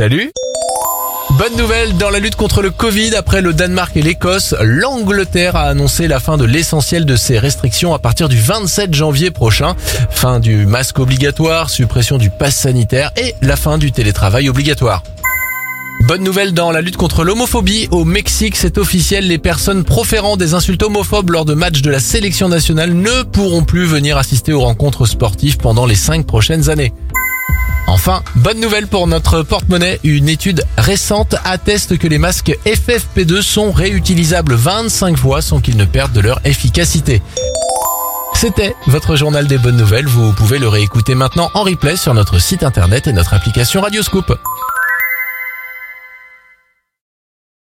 Salut Bonne nouvelle, dans la lutte contre le Covid, après le Danemark et l'Écosse, l'Angleterre a annoncé la fin de l'essentiel de ses restrictions à partir du 27 janvier prochain. Fin du masque obligatoire, suppression du pass sanitaire et la fin du télétravail obligatoire. Bonne nouvelle dans la lutte contre l'homophobie. Au Mexique, c'est officiel, les personnes proférant des insultes homophobes lors de matchs de la sélection nationale ne pourront plus venir assister aux rencontres sportives pendant les cinq prochaines années. Enfin, bonne nouvelle pour notre porte-monnaie, une étude récente atteste que les masques FFP2 sont réutilisables 25 fois sans qu'ils ne perdent de leur efficacité. C'était votre journal des bonnes nouvelles, vous pouvez le réécouter maintenant en replay sur notre site internet et notre application Radioscoop.